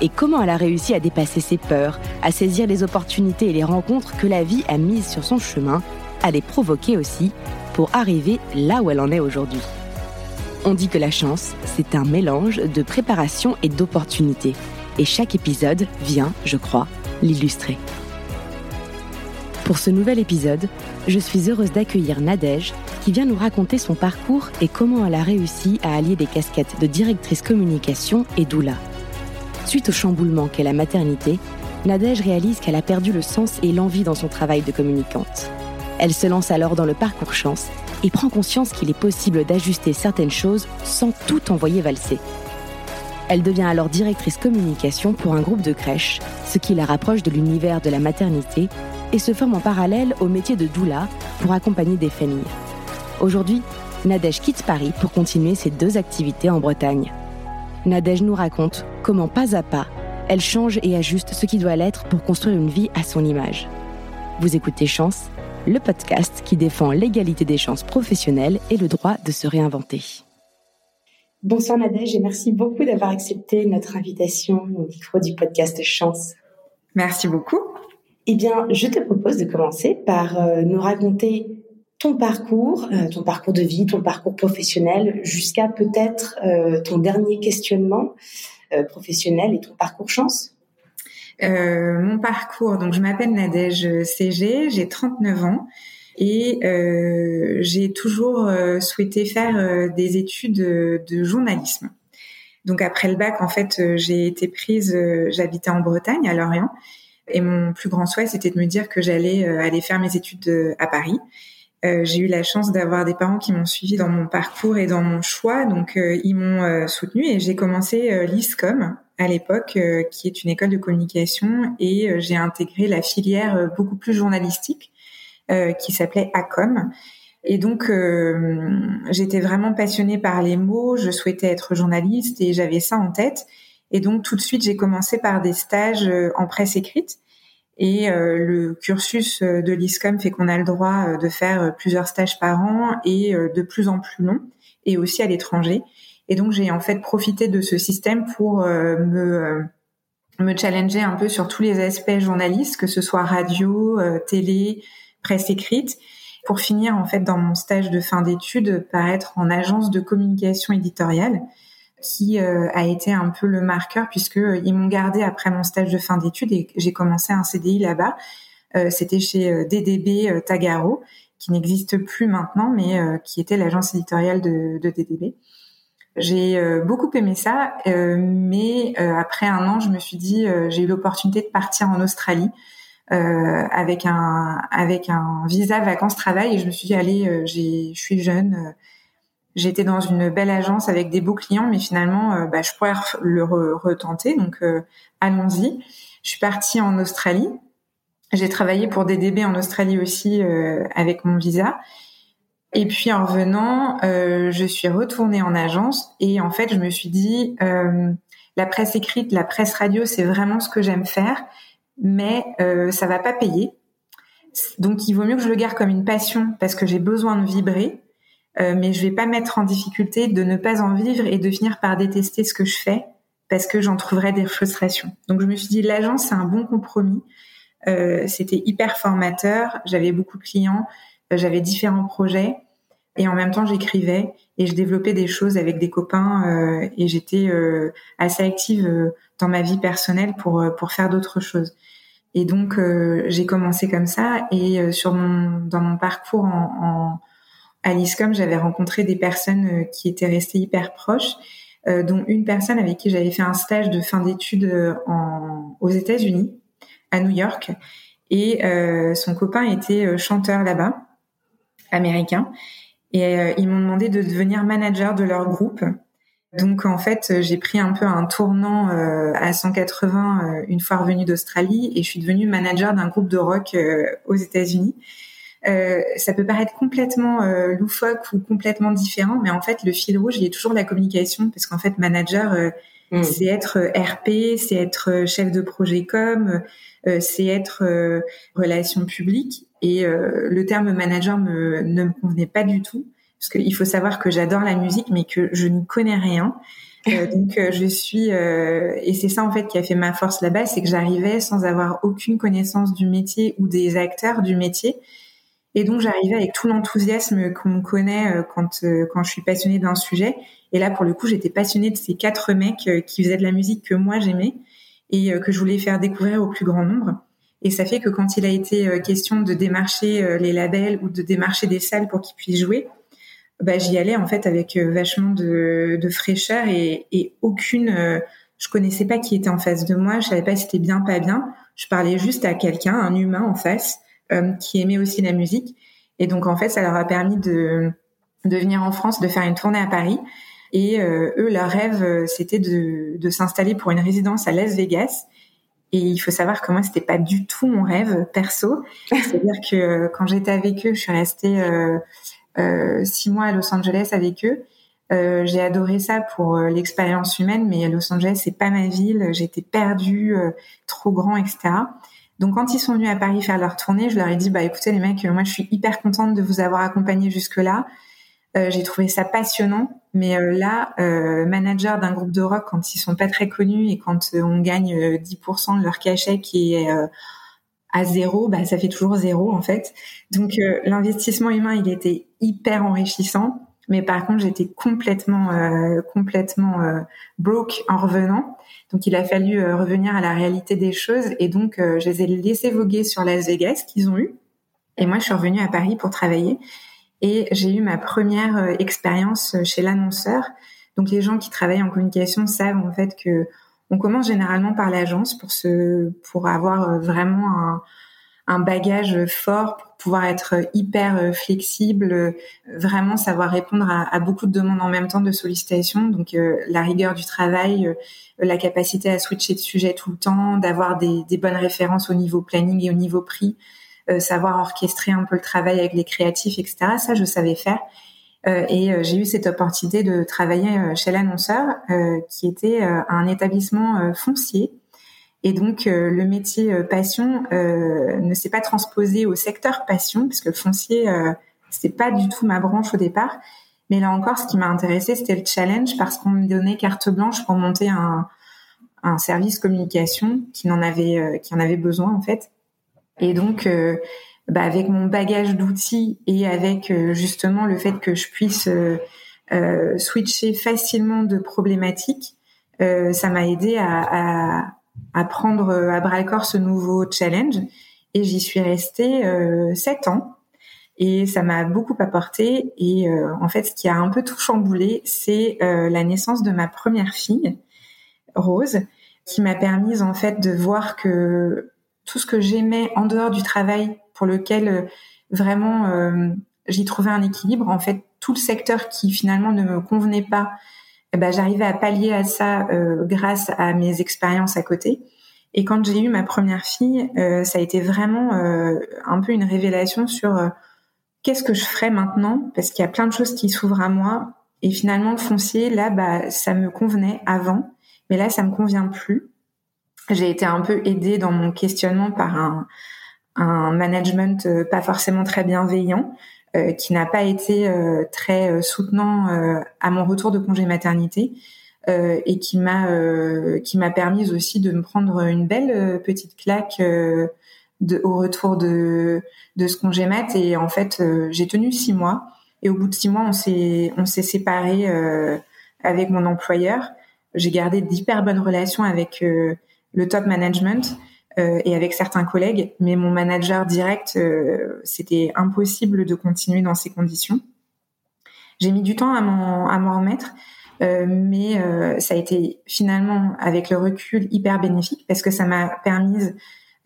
et comment elle a réussi à dépasser ses peurs, à saisir les opportunités et les rencontres que la vie a mises sur son chemin, à les provoquer aussi pour arriver là où elle en est aujourd'hui. On dit que la chance, c'est un mélange de préparation et d'opportunités. Et chaque épisode vient, je crois, l'illustrer. Pour ce nouvel épisode, je suis heureuse d'accueillir Nadège, qui vient nous raconter son parcours et comment elle a réussi à allier des casquettes de directrice communication et doula. Suite au chamboulement qu'est la maternité, Nadège réalise qu'elle a perdu le sens et l'envie dans son travail de communicante. Elle se lance alors dans le parcours chance et prend conscience qu'il est possible d'ajuster certaines choses sans tout envoyer valser. Elle devient alors directrice communication pour un groupe de crèches, ce qui la rapproche de l'univers de la maternité et se forme en parallèle au métier de doula pour accompagner des familles. Aujourd'hui, Nadège quitte Paris pour continuer ses deux activités en Bretagne. Nadège nous raconte comment pas à pas, elle change et ajuste ce qui doit l'être pour construire une vie à son image. Vous écoutez Chance, le podcast qui défend l'égalité des chances professionnelles et le droit de se réinventer. Bonsoir Nadège et merci beaucoup d'avoir accepté notre invitation au micro du podcast Chance. Merci beaucoup. Eh bien, je te propose de commencer par euh, nous raconter ton parcours, euh, ton parcours de vie, ton parcours professionnel, jusqu'à peut-être euh, ton dernier questionnement euh, professionnel et ton parcours chance? Mon parcours, donc je m'appelle Nadège CG, j'ai 39 ans et j'ai toujours souhaité faire des études de journalisme. Donc après le bac, en fait, j'ai été prise, j'habitais en Bretagne, à Lorient, et mon plus grand souhait, c'était de me dire que j'allais aller faire mes études à Paris. Euh, j'ai eu la chance d'avoir des parents qui m'ont suivi dans mon parcours et dans mon choix, donc euh, ils m'ont euh, soutenu et j'ai commencé l'ISCOM à l'époque, qui est une école de communication, et j'ai intégré la filière beaucoup plus journalistique qui s'appelait ACOM. Et donc j'étais vraiment passionnée par les mots, je souhaitais être journaliste et j'avais ça en tête. Et donc tout de suite j'ai commencé par des stages en presse écrite. Et euh, le cursus euh, de l'ISCOM fait qu'on a le droit euh, de faire plusieurs stages par an et de plus en plus longs, et aussi à l'étranger. Et donc j'ai en fait profité de ce système pour me me challenger un peu sur tous les aspects journalistes, que ce soit radio, télé, presse écrite, pour finir en fait dans mon stage de fin d'études par être en agence de communication éditoriale qui euh, a été un peu le marqueur puisque euh, ils m'ont gardé après mon stage de fin d'études et j'ai commencé un CDI là-bas. Euh, c'était chez DDB Tagaro, qui n'existe plus maintenant, mais qui était l'agence éditoriale de, de DDB. J'ai beaucoup aimé ça, mais après un an, je me suis dit, j'ai eu l'opportunité de partir en Australie avec un avec un visa vacances travail et je me suis dit, allez, je suis jeune J'étais dans une belle agence avec des beaux clients, mais finalement, euh, bah, je pourrais le retenter. Donc, euh, allons-y. Je suis partie en Australie. J'ai travaillé pour DDB en Australie aussi euh, avec mon visa. Et puis en revenant, je suis retournée en agence et en fait, je me suis dit, la presse écrite, la presse radio, c'est vraiment ce que j'aime faire, mais ça va pas payer. Donc, il vaut mieux que je le garde comme une passion parce que j'ai besoin de vibrer euh, mais je vais pas mettre en difficulté de ne pas en vivre et de finir par détester ce que je fais parce que j'en trouverais des frustrations. Donc je me suis dit l'agence c'est un bon compromis. Euh, c'était hyper formateur, j'avais beaucoup de clients, euh, j'avais différents projets et en même temps j'écrivais et je développais des choses avec des copains euh, et j'étais assez active dans ma vie personnelle pour pour faire d'autres choses. Et donc j'ai commencé comme ça et sur mon dans mon parcours en, en à l'ISCOM, j'avais rencontré des personnes euh, qui étaient restées hyper proches, euh, dont une personne avec qui j'avais fait un stage de fin d'études euh, aux États-Unis, à New York, et son copain était chanteur là-bas, américain, et ils m'ont demandé de devenir manager de leur groupe. Donc en fait, j'ai pris un peu un tournant à 180 une fois revenue d'Australie et je suis devenue manager d'un groupe de rock aux États-Unis. Euh, ça peut paraître complètement euh, loufoque ou complètement différent, mais en fait, le fil rouge, il est toujours la communication, parce qu'en fait, manager, euh, mm. c'est être RP, c'est être chef de projet com, c'est être relation publique. Et le terme manager me, ne me convenait pas du tout, parce qu'il faut savoir que j'adore la musique, mais que je n'y connais rien. donc je suis et c'est ça en fait qui a fait ma force là-bas, c'est que j'arrivais sans avoir aucune connaissance du métier ou des acteurs du métier et donc j'arrivais avec tout l'enthousiasme qu'on connaît euh, quand euh, quand je suis passionnée d'un sujet. Et là pour le coup j'étais passionnée de ces quatre mecs euh, qui faisaient de la musique que moi j'aimais et que je voulais faire découvrir au plus grand nombre. Et ça fait que quand il a été question de démarcher les labels ou de démarcher des salles pour qu'ils puissent jouer, bah, j'y allais en fait avec vachement de, de fraîcheur et, et aucune. je connaissais pas qui était en face de moi, je savais pas si c'était bien, pas bien. Je parlais juste à quelqu'un, un humain en face, qui aimaient aussi la musique. Et donc en fait, ça leur a permis de, de venir en France, de faire une tournée à Paris. Et euh, eux, leur rêve, euh, c'était de, de s'installer pour une résidence à Las Vegas. Et il faut savoir que moi, c'était pas du tout mon rêve perso. C'est-à-dire que quand j'étais avec eux, je suis restée euh, six mois à Los Angeles avec eux. Euh, j'ai adoré ça pour l'expérience humaine, mais Los Angeles, c'est pas ma ville. J'étais perdue, trop grand, etc. Donc quand ils sont venus à Paris faire leur tournée, je leur ai dit bah écoutez les mecs, moi je suis hyper contente de vous avoir accompagné jusque là. Euh, j'ai trouvé ça passionnant, mais euh, là, euh, manager d'un groupe de rock quand ils sont pas très connus et quand on gagne 10% de leur cachet qui est à zéro, bah ça fait toujours zéro en fait. Donc l'investissement humain, il était hyper enrichissant, mais par contre j'étais complètement complètement broke en revenant. Donc il a fallu euh, revenir à la réalité des choses et donc euh, je les ai laissés voguer sur Las Vegas qu'ils ont eu. Et moi je suis revenue à Paris pour travailler et j'ai eu ma première euh, expérience chez l'annonceur. Donc les gens qui travaillent en communication savent en fait que on commence généralement par l'agence pour se pour avoir vraiment un, un bagage fort pouvoir être hyper flexible, vraiment savoir répondre à, beaucoup de demandes en même temps de sollicitations. Donc la rigueur du travail, la capacité à switcher de sujet tout le temps, d'avoir des, des, bonnes références au niveau planning et au niveau prix, euh, savoir orchestrer un peu le travail avec les créatifs, etc. Ça, je savais faire. Euh, et euh, j'ai eu cette opportunité de travailler chez l'annonceur, qui était un établissement foncier. Et donc, le métier passion ne s'est pas transposé au secteur passion, parce que le foncier, c'est pas du tout ma branche au départ. Mais là encore, ce qui m'a intéressé, c'était le challenge parce qu'on me donnait carte blanche pour monter un, un service communication qui en avait, euh, qui en avait besoin en fait. Et donc, euh, bah, avec mon bagage d'outils et avec euh, justement le fait que je puisse switcher facilement de problématiques, ça m'a aidé à, à, à, prendre à bras le corps ce nouveau challenge. Et j'y suis restée sept ans. Et ça m'a beaucoup apporté. Et euh, en fait, ce qui a un peu tout chamboulé, c'est euh, la naissance de ma première fille, Rose, qui m'a permise en fait de voir que tout ce que j'aimais en dehors du travail, pour lequel euh, vraiment j'y trouvais un équilibre, en fait, tout le secteur qui finalement ne me convenait pas, eh ben, j'arrivais à pallier à ça grâce à mes expériences à côté. Et quand j'ai eu ma première fille, ça a été vraiment un peu une révélation sur qu'est-ce que je ferais maintenant? Parce qu'il y a plein de choses qui s'ouvrent à moi. Et finalement, le foncier, là, bah, ça me convenait avant, mais là, ça me convient plus. J'ai été un peu aidée dans mon questionnement par un, management euh, pas forcément très bienveillant, euh, qui n'a pas été euh, très soutenant à mon retour de congé maternité. et qui m'a qui m'a permis aussi de me prendre une belle petite claque de, au retour de, de ce congé mat. Et en fait, euh, j'ai tenu six mois. Et au bout de six mois, on s'est, on s'est séparés euh, avec mon employeur. J'ai gardé d'hyper bonnes relations avec euh, le top management et avec certains collègues. Mais mon manager direct, c'était impossible de continuer dans ces conditions. J'ai mis du temps à m'en, remettre. mais ça a été finalement, avec le recul, hyper bénéfique parce que ça m'a permis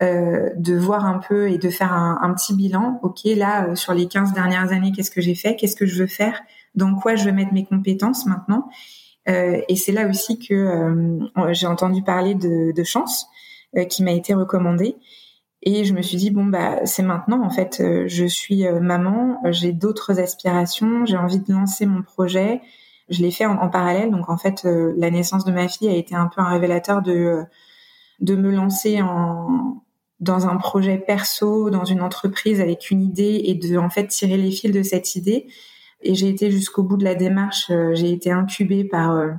euh, de voir un peu et de faire un, petit bilan. Ok, là, euh, sur les 15 dernières années, qu'est-ce que j'ai fait? Qu'est-ce que je veux faire? Dans quoi je veux mettre mes compétences maintenant? Et c'est là aussi que j'ai entendu parler de, de Chance, qui m'a été recommandée. Et je me suis dit bon bah c'est maintenant en fait. je suis maman, j'ai d'autres aspirations, j'ai envie de lancer mon projet. Je l'ai fait en, parallèle, donc en fait la naissance de ma fille a été un peu un révélateur de de me lancer en dans un projet perso, dans une entreprise avec une idée et de en fait tirer les fils de cette idée. Et j'ai été jusqu'au bout de la démarche. Euh, j'ai été incubée par euh,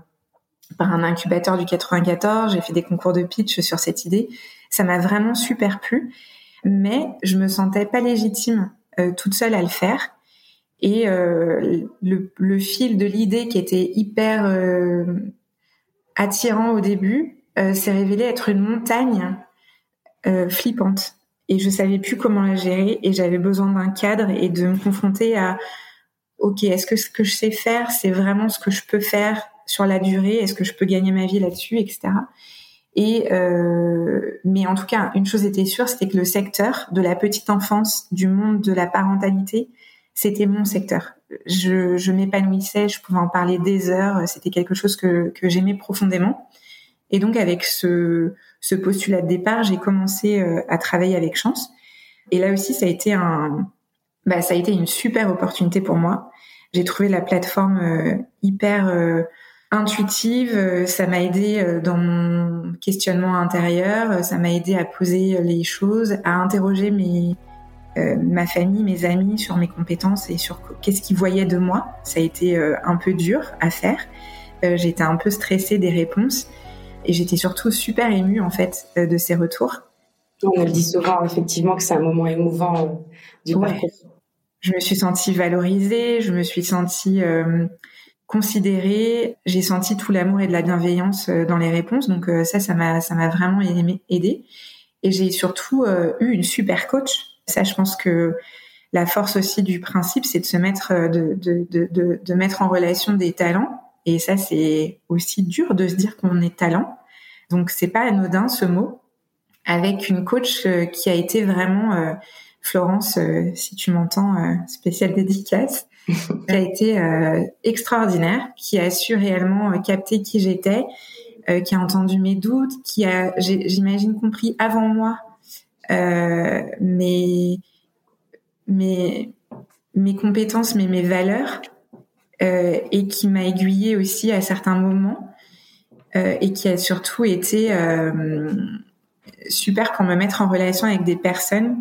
par un incubateur du 94. J'ai fait des concours de pitch sur cette idée. Ça m'a vraiment super plu, mais je me sentais pas légitime euh, toute seule à le faire. Et le, le, fil de l'idée qui était hyper attirant au début s'est révélé être une montagne euh, flippante et je savais plus comment la gérer et j'avais besoin d'un cadre et de me confronter à ok est-ce que ce que je sais faire c'est vraiment ce que je peux faire sur la durée est-ce que je peux gagner ma vie là-dessus etc et euh, mais en tout cas une chose était sûre c'était que le secteur de la petite enfance du monde de la parentalité c'était mon secteur je, je m'épanouissais je pouvais en parler des heures c'était quelque chose que, que j'aimais profondément et donc avec ce ce postulat de départ, j'ai commencé euh, à travailler avec Chance. Et là aussi, ça a été un, bah, ça a été une super opportunité pour moi. J'ai trouvé la plateforme euh, hyper euh, intuitive. Ça m'a aidé dans mon questionnement intérieur. Ça m'a aidé à poser les choses, à interroger mes, ma famille, mes amis sur mes compétences et sur qu'est-ce qu'ils voyaient de moi. Ça a été un peu dur à faire. J'étais un peu stressée des réponses. Et j'étais surtout super émue en fait euh, de ces retours. On le dit souvent effectivement que c'est un moment émouvant euh, du parcours. Je me suis sentie valorisée, je me suis sentie euh, considérée, j'ai senti tout l'amour et de la bienveillance dans les réponses. Donc ça, ça m'a ça m'a vraiment aidé. Et j'ai surtout eu une super coach. Ça, je pense que la force aussi du principe, c'est de se mettre de, de, de, mettre en relation des talents et ça, c'est aussi dur de se dire qu'on est talent. Donc, c'est pas anodin ce mot. Avec une coach euh, qui a été vraiment euh, Florence, euh, si tu m'entends, spéciale dédicace, qui a été extraordinaire, qui a su réellement capter qui j'étais, qui a entendu mes doutes, qui a, j'imagine, compris avant moi mes, mes, mes compétences, mais mes valeurs, euh, et qui m'a aiguillée aussi à certains moments euh, et qui a surtout été euh, super pour me mettre en relation avec des personnes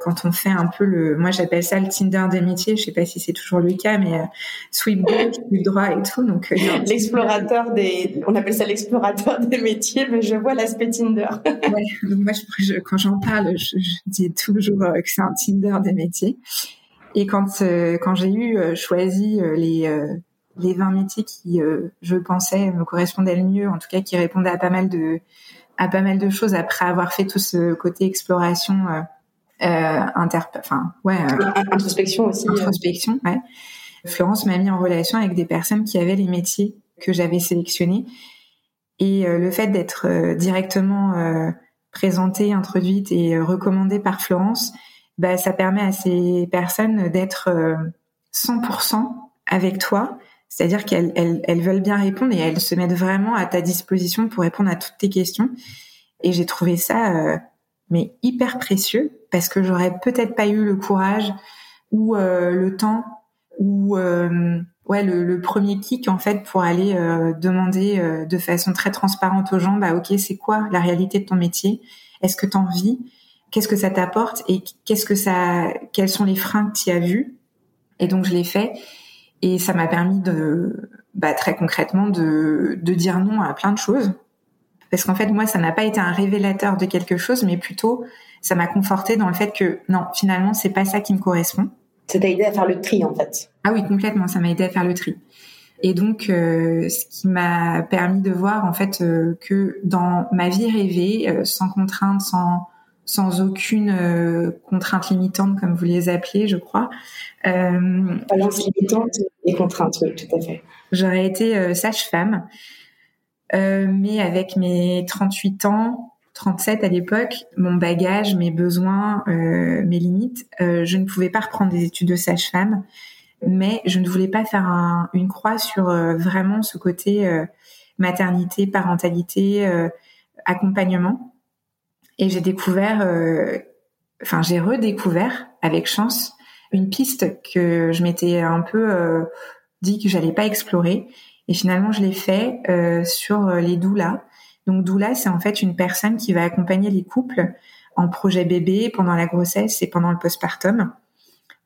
quand on fait un peu le, moi j'appelle ça le Tinder des métiers. Je sais pas si c'est toujours le cas, mais sweep gauche, sweep droit et tout. Donc l'explorateur des, on appelle ça l'explorateur des métiers, mais je vois l'aspect Tinder. ouais, moi je, quand j'en parle, je, je, dis toujours que c'est un Tinder des métiers. Et quand euh, quand j'ai eu euh, choisi euh, les les 20 métiers qui je pensais me correspondaient le mieux, en tout cas qui répondaient à pas mal de à pas mal de choses après avoir fait tout ce côté exploration euh, inter enfin ouais introspection aussi introspection ouais Florence m'a mis en relation avec des personnes qui avaient les métiers que j'avais sélectionnés et le fait d'être directement présentée introduite et recommandée par Florence bah, ça permet à ces personnes d'être 100% euh, avec toi. C'est-à-dire qu'elles elles, elles, veulent bien répondre et elles se mettent vraiment à ta disposition pour répondre à toutes tes questions. Et j'ai trouvé ça euh, mais hyper précieux parce que j'aurais peut-être pas eu le courage ou euh, le temps ou ouais le, premier kick en fait pour aller demander de façon très transparente aux gens bah ok c'est quoi la réalité de ton métier? Est-ce que tu en vis? Qu'est-ce que ça t'apporte? Et qu'est-ce que ça, quels sont les freins que tu as vus? Et donc je l'ai fait et ça m'a permis de, bah, très concrètement, de, de dire non à plein de choses. Parce qu'en fait, moi, ça n'a pas été un révélateur de quelque chose, mais plutôt, ça m'a conforté dans le fait que non, finalement, c'est pas ça qui me correspond. Ça t'a aidé à faire le tri, en fait. Ah oui, complètement. Ça m'a aidé à faire le tri. Et donc, euh, ce qui m'a permis de voir, en fait, euh, que dans ma vie rêvée, euh, sans contrainte, sans sans aucune euh, contrainte limitante, comme vous les appelez, je crois. Euh, limitante et contrainte, oui, tout à fait. J'aurais été euh, sage-femme, euh, mais avec mes 38 ans, 37 à l'époque, mon bagage, mes besoins, mes limites, je ne pouvais pas reprendre des études de sage-femme. mais je ne voulais pas faire une croix sur vraiment ce côté maternité, parentalité, accompagnement. Et j'ai découvert, enfin j'ai redécouvert avec chance une piste que je m'étais un peu dit que j'allais pas explorer. Et finalement, je l'ai fait euh, sur les doulas. Donc doula, c'est en fait une personne qui va accompagner les couples en projet bébé pendant la grossesse et pendant le postpartum.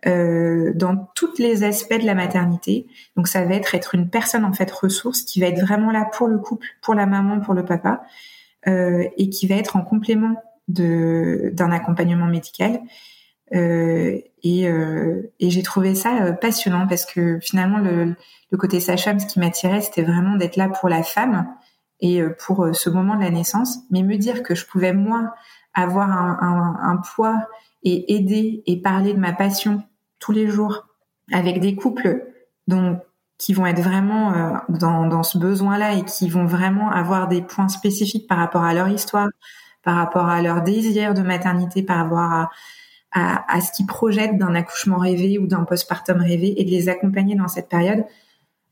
Euh, dans tous les aspects de la maternité. Donc ça va être être une personne en fait ressource qui va être vraiment là pour le couple, pour la maman, pour le papa, euh, et qui va être en complément d'un accompagnement médical euh, et, euh, et j'ai trouvé ça euh, passionnant parce que finalement le, le côté sage-femme, ce qui m'attirait, c'était vraiment d'être là pour la femme et pour ce moment de la naissance. Mais me dire que je pouvais moi avoir un, un, un poids et aider et parler de ma passion tous les jours avec des couples dont qui vont être vraiment dans, dans ce besoin-là et qui vont vraiment avoir des points spécifiques par rapport à leur histoire, par rapport à leur désir de maternité, par rapport à, à, à ce qu'ils projettent d'un accouchement rêvé ou d'un postpartum rêvé et de les accompagner dans cette période.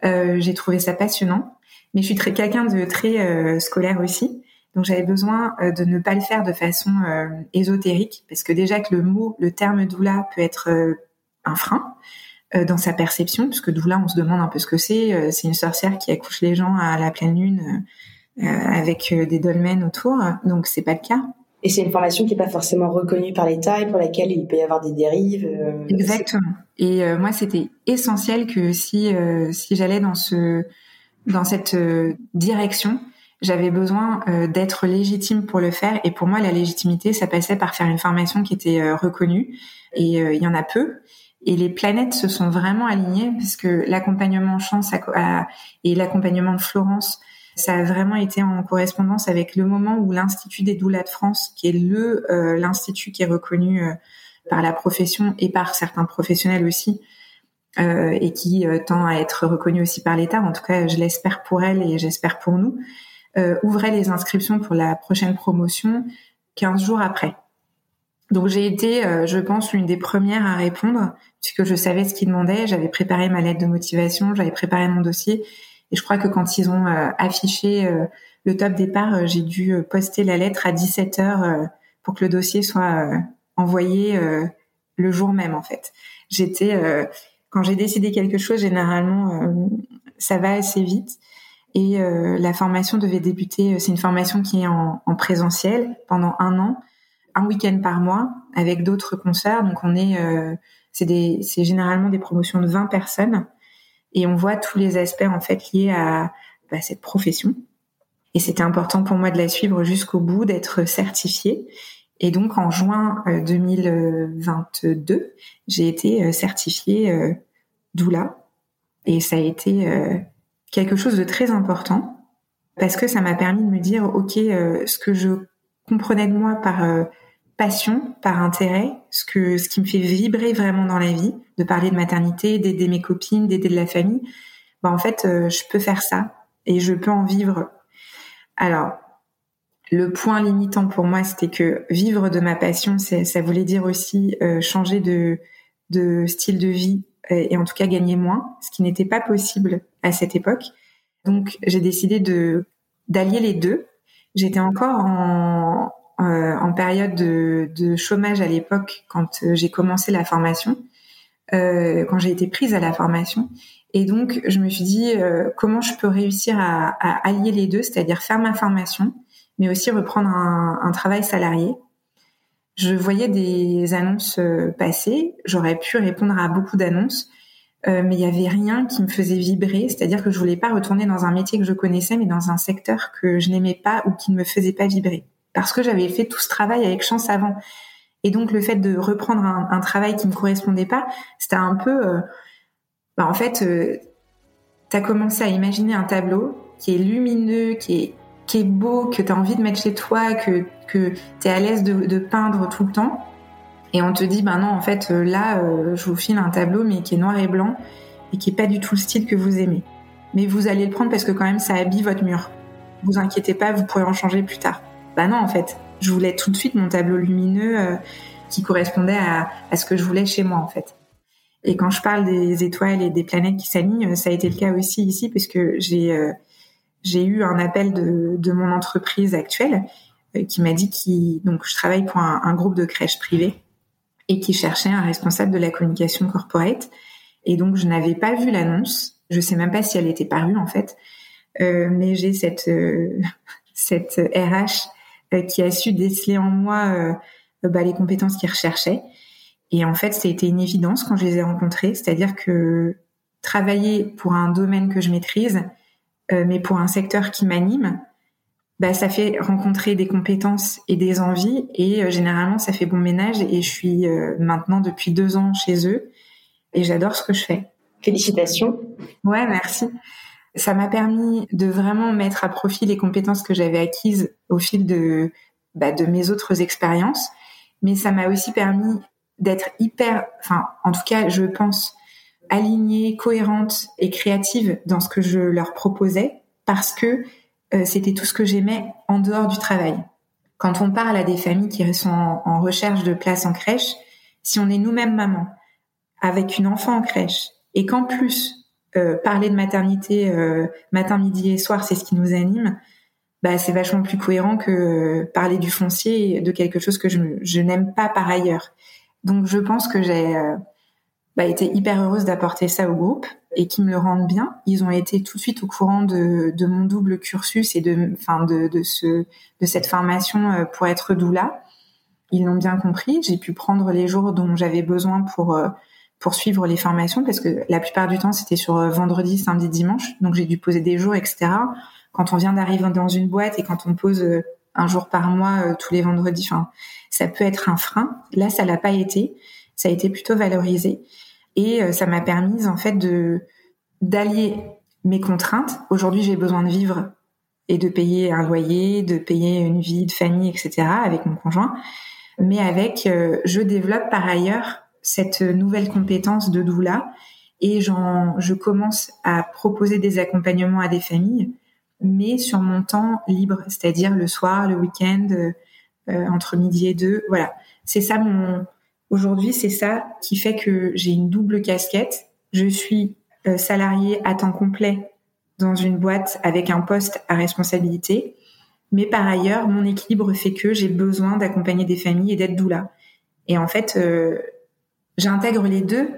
Euh, j'ai trouvé ça passionnant, mais je suis très quelqu'un de très euh, scolaire aussi, donc j'avais besoin euh, de ne pas le faire de façon euh, ésotérique, parce que déjà que le mot, le terme doula peut être un frein dans sa perception, puisque doula, on se demande un peu ce que c'est. c'est une sorcière qui accouche les gens à la pleine lune avec des dolmens autour, donc c'est pas le cas. Et c'est une formation qui n'est pas forcément reconnue par l'État et pour laquelle il peut y avoir des dérives. Euh, Exactement. Et euh, moi, c'était essentiel que si euh, si j'allais dans ce dans cette direction, j'avais besoin d'être légitime pour le faire. Et pour moi, la légitimité, ça passait par faire une formation qui était reconnue. Et il y en a peu. Et les planètes se sont vraiment alignées parce que l'accompagnement Chance et l'accompagnement de Florence ça a vraiment été en correspondance avec le moment où l'Institut des doulas de France, qui est le euh, l'institut qui est reconnu euh, par la profession et par certains professionnels aussi, euh, et qui tend à être reconnu aussi par l'État. En tout cas, je l'espère pour elle et j'espère pour nous. ouvrait les inscriptions pour la prochaine promotion 15 jours après. Donc j'ai été, je pense, l'une des premières à répondre puisque je savais ce qu'ils demandaient. J'avais préparé ma lettre de motivation, j'avais préparé mon dossier et je crois que quand ils ont euh, affiché euh, le top départ, euh, j'ai dû poster la lettre à 17 heures pour que le dossier soit envoyé le jour même en fait. J'étais quand j'ai décidé quelque chose, généralement ça va assez vite. Et la formation devait débuter. C'est une formation qui est en, en présentiel pendant un an, un week-end par mois, avec d'autres concerts. Donc on est, c'est généralement des promotions de 20 personnes et on voit tous les aspects en fait liés à bah, cette profession. Et c'était important pour moi de la suivre jusqu'au bout, d'être certifiée. Et donc en juin 2022, euh, j'ai été euh, certifiée euh, doula. Et ça a été quelque chose de très important parce que ça m'a permis de me dire, OK, ce que je comprenais de moi par passion, par intérêt, ce que ce qui me fait vibrer vraiment dans la vie, de parler de maternité, d'aider mes copines, d'aider de la famille, bah en fait, euh, je peux faire ça et je peux en vivre. Alors, le point limitant pour moi, c'était que vivre de ma passion, ça voulait dire aussi euh, changer de, de style de vie et, et en tout cas gagner moins, ce qui n'était pas possible à cette époque. Donc, j'ai décidé de d'allier les deux. J'étais encore en, euh, en période de, de chômage à l'époque quand euh, j'ai commencé la formation, euh, quand j'ai été prise à la formation. Et donc, je me suis dit euh, comment je peux réussir à, à allier les deux, c'est-à-dire faire ma formation, mais aussi reprendre un, un travail salarié. Je voyais des annonces passer, j'aurais pu répondre à beaucoup d'annonces, euh, mais il y avait rien qui me faisait vibrer, c'est-à-dire que je voulais pas retourner dans un métier que je connaissais, mais dans un secteur que je n'aimais pas ou qui ne me faisait pas vibrer parce que j'avais fait tout ce travail avec chance avant. Et donc le fait de reprendre un, travail qui me correspondait pas, c'était un peu, euh, bah, en fait, euh, tu as commencé à imaginer un tableau qui est lumineux, qui est qui est beau, que tu as envie de mettre chez toi, que que tu es à l'aise de, peindre tout le temps. Et on te dit, ben non, en fait, euh, là, je vous file un tableau, mais qui est noir et blanc et qui est pas du tout le style que vous aimez. Mais vous allez le prendre parce que quand même, ça habille votre mur. Vous inquiétez pas, vous pourrez en changer plus tard. Bah non, en fait, je voulais tout de suite mon tableau lumineux euh, qui correspondait à, ce que je voulais chez moi, en fait. Et quand je parle des étoiles et des planètes qui s'alignent, ça a été le cas aussi ici, puisque j'ai j'ai eu un appel de, de mon entreprise actuelle qui m'a dit qui donc je travaille pour un, un groupe de crèches privées et qui cherchait un responsable de la communication corporate. Et donc je n'avais pas vu l'annonce. Je sais même pas si elle était parue en fait. Euh, mais j'ai cette euh, cette RH euh, qui a su déceler en moi euh, bah, les compétences qu'il recherchait. Et en fait, c'était une évidence quand je les ai rencontrés, c'est-à-dire que travailler pour un domaine que je maîtrise, mais pour un secteur qui m'anime, bah, ça fait rencontrer des compétences et des envies et euh, généralement ça fait bon ménage et je suis euh, maintenant depuis deux ans chez eux et j'adore ce que je fais. Félicitations. Ouais, merci. Ça m'a permis de vraiment mettre à profit les compétences que j'avais acquises au fil de, bah, de mes autres expériences, mais ça m'a aussi permis d'être hyper, enfin en tout cas je pense, alignée, cohérente et créative dans ce que je leur proposais parce que euh, c'était tout ce que j'aimais en dehors du travail. Quand on parle à des familles qui sont en, recherche de place en crèche, si on est nous-mêmes maman avec une enfant en crèche et qu'en plus euh, parler de maternité euh, matin, midi et soir, c'est ce qui nous anime, bah c'est vachement plus cohérent que parler du foncier de quelque chose que je, n'aime pas par ailleurs. Donc je pense que j'ai bah, été hyper heureuse d'apporter ça au groupe et qui me le rendent bien. Ils ont été tout de suite au courant de, mon double cursus et de, de, de, ce, de cette formation euh, pour être doula. Ils l'ont bien compris. J'ai pu prendre les jours dont j'avais besoin pour euh, pour suivre les formations parce que la plupart du temps c'était sur euh, vendredi, samedi, dimanche. Donc j'ai dû poser des jours, etc. Quand on vient d'arriver dans une boîte et quand on pose un jour par mois tous les vendredis, enfin ça peut être un frein. Là ça l'a pas été. Ça a été plutôt valorisé. Et euh, ça m'a permis en fait de d'allier mes contraintes. Aujourd'hui, j'ai besoin de vivre et de payer un loyer, de payer une vie de famille, etc. avec mon conjoint. Mais avec, euh, je développe par ailleurs cette nouvelle compétence de doula et je commence à proposer des accompagnements à des familles, mais sur mon temps libre, c'est-à-dire le soir, le week-end, euh, entre midi et deux. Voilà, c'est ça mon Aujourd'hui, c'est ça qui fait que j'ai une double casquette. Je suis euh, salariée à temps complet dans une boîte avec un poste à responsabilité. Mais par ailleurs, mon équilibre fait que j'ai besoin d'accompagner des familles et d'être doula. Et en fait, euh, j'intègre les deux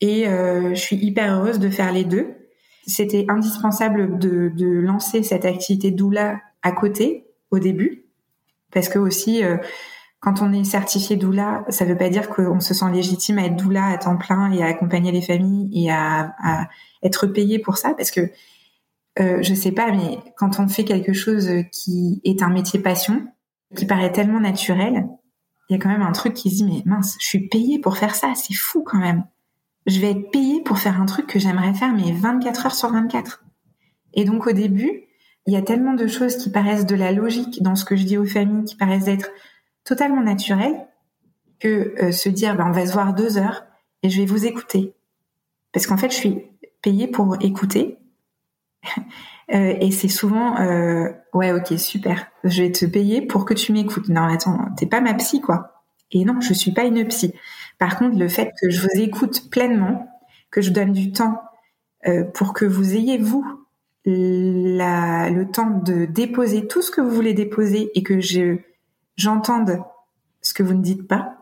et euh, je suis hyper heureuse de faire les deux. C'était indispensable de, de, lancer cette activité doula à côté au début parce que aussi quand on est certifié doula, ça ne veut pas dire qu'on se sent légitime à être doula à temps plein et à accompagner les familles et à, être payé pour ça, parce que euh, je sais pas, mais quand on fait quelque chose qui est un métier passion, qui paraît tellement naturel, il y a quand même un truc qui se dit mais mince, je suis payé pour faire ça, c'est fou quand même. Je vais être payé pour faire un truc que j'aimerais faire mais 24 heures sur 24. Et donc au début, il y a tellement de choses qui paraissent de la logique dans ce que je dis aux familles, qui paraissent être totalement naturel que euh, se dire ben, on va se voir deux heures et je vais vous écouter. Parce qu'en fait, je suis payée pour écouter. Euh, et c'est souvent euh, ouais ok super. Je vais te payer pour que tu m'écoutes. Non attends t'es pas ma psy quoi. Et non je suis pas une psy. Par contre le fait que je vous écoute pleinement que je donne du temps pour que vous ayez vous la, le temps de déposer tout ce que vous voulez déposer et que je j'entende ce que vous ne dites pas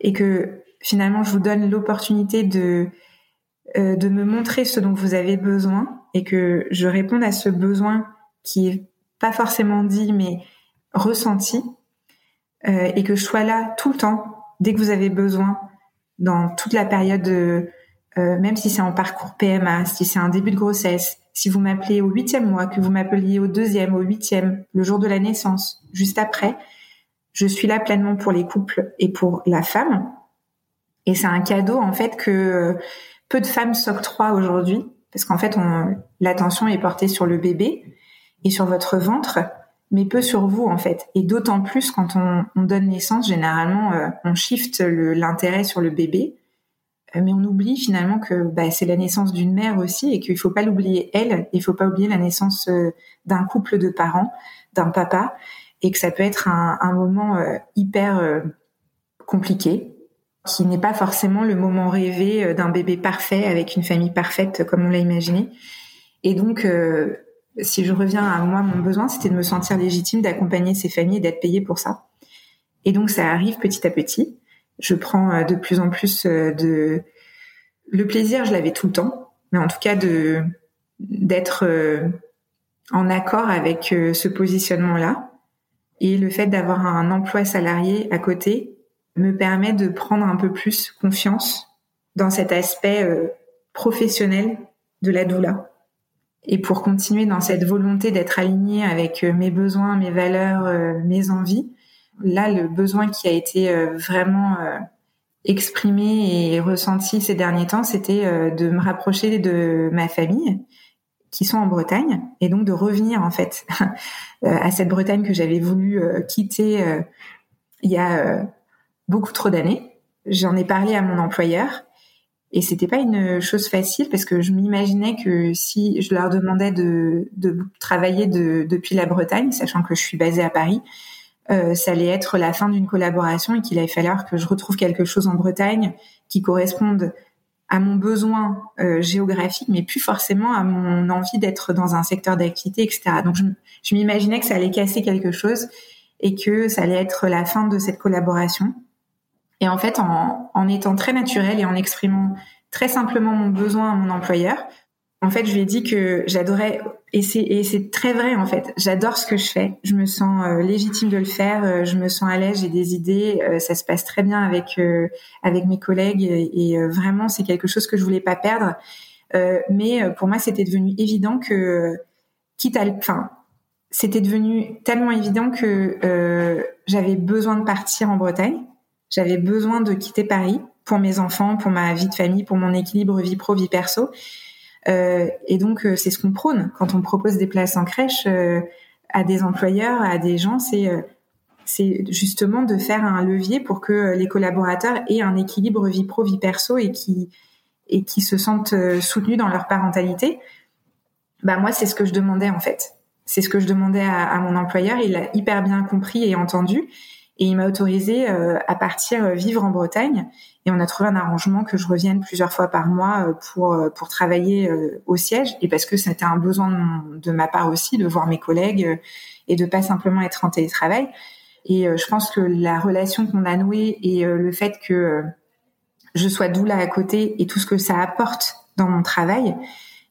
et que finalement je vous donne l'opportunité de euh, de me montrer ce dont vous avez besoin et que je réponde à ce besoin qui est pas forcément dit mais ressenti euh, et que je sois là tout le temps dès que vous avez besoin dans toute la période de, euh, même si c'est en parcours PMA, si c'est un début de grossesse, si vous m'appelez au huitième mois, que vous m'appeliez au deuxième, au huitième, le jour de la naissance, juste après, je suis là pleinement pour les couples et pour la femme. Et c'est un cadeau en fait que peu de femmes s'octroient aujourd'hui parce qu'en fait l'attention est portée sur le bébé et sur votre ventre, mais peu sur vous en fait. Et d'autant plus quand on, donne naissance, généralement euh, on shift l'intérêt sur le bébé, euh, mais on oublie finalement que bah, c'est la naissance d'une mère aussi et qu'il faut pas l'oublier elle, il faut pas oublier la naissance euh, d'un couple de parents, d'un papa et que ça peut être un, un moment euh, hyper euh, compliqué qui n'est pas forcément le moment rêvé d'un bébé parfait avec une famille parfaite comme on l'a imaginé. Et donc, si je reviens à moi, mon besoin, c'était de me sentir légitime d'accompagner ces familles et d'être payée pour ça. Et donc, ça arrive petit à petit. Je prends de plus en plus de... Le plaisir, je l'avais tout le temps, mais en tout cas de d'être en accord avec euh, ce positionnement-là. Et le fait d'avoir un emploi salarié à côté me permet de prendre un peu plus confiance dans cet aspect euh, professionnel de la doula. Et pour continuer dans cette volonté d'être aligné avec euh, mes besoins, mes valeurs, mes envies, là, le besoin qui a été vraiment exprimé et ressenti ces derniers temps, c'était de me rapprocher de ma famille qui sont en Bretagne et donc de revenir en fait euh, à cette Bretagne que j'avais voulu euh, quitter euh, il y a beaucoup trop d'années. J'en ai parlé à mon employeur et c'était pas une chose facile parce que je m'imaginais que si je leur demandais de, de travailler de, depuis la Bretagne, sachant que je suis basée à Paris, euh, ça allait être la fin d'une collaboration et qu'il allait falloir que je retrouve quelque chose en Bretagne qui corresponde à mon besoin euh, géographique, mais plus forcément à mon envie d'être dans un secteur d'activité, etc. Donc je, je m'imaginais que ça allait casser quelque chose et que ça allait être la fin de cette collaboration. Et en fait, en, en étant très naturel et en exprimant très simplement mon besoin à mon employeur, en fait, je lui ai dit que j'adorais et c'est et très vrai en fait. J'adore ce que je fais. Je me sens euh, légitime de le faire. Euh, je me sens à l'aise. J'ai des idées. Euh, ça se passe très bien avec avec mes collègues et, vraiment c'est quelque chose que je voulais pas perdre. mais pour moi, c'était devenu évident que quitte à, enfin, c'était devenu tellement évident que j'avais besoin de partir en Bretagne. J'avais besoin de quitter Paris pour mes enfants, pour ma vie de famille, pour mon équilibre vie pro vie perso. Euh, et donc, euh, c'est ce qu'on prône quand on propose des places en crèche euh, à des employeurs, à des gens, c'est c'est justement de faire un levier pour que les collaborateurs aient un équilibre vie pro vie perso et qui et qui se sentent soutenus dans leur parentalité. Bah moi c'est ce que je demandais en fait. C'est ce que je demandais à, à, mon employeur. Il a hyper bien compris et entendu et il m'a autorisé euh, à partir euh, vivre en Bretagne. Et on a trouvé un arrangement que je revienne plusieurs fois par mois euh, pour pour travailler au siège et parce que c'était un besoin de, de, ma part aussi de voir mes collègues et de pas simplement être en télétravail. Et je pense que la relation qu'on a nouée et le fait que je sois doula à côté et tout ce que ça apporte dans mon travail,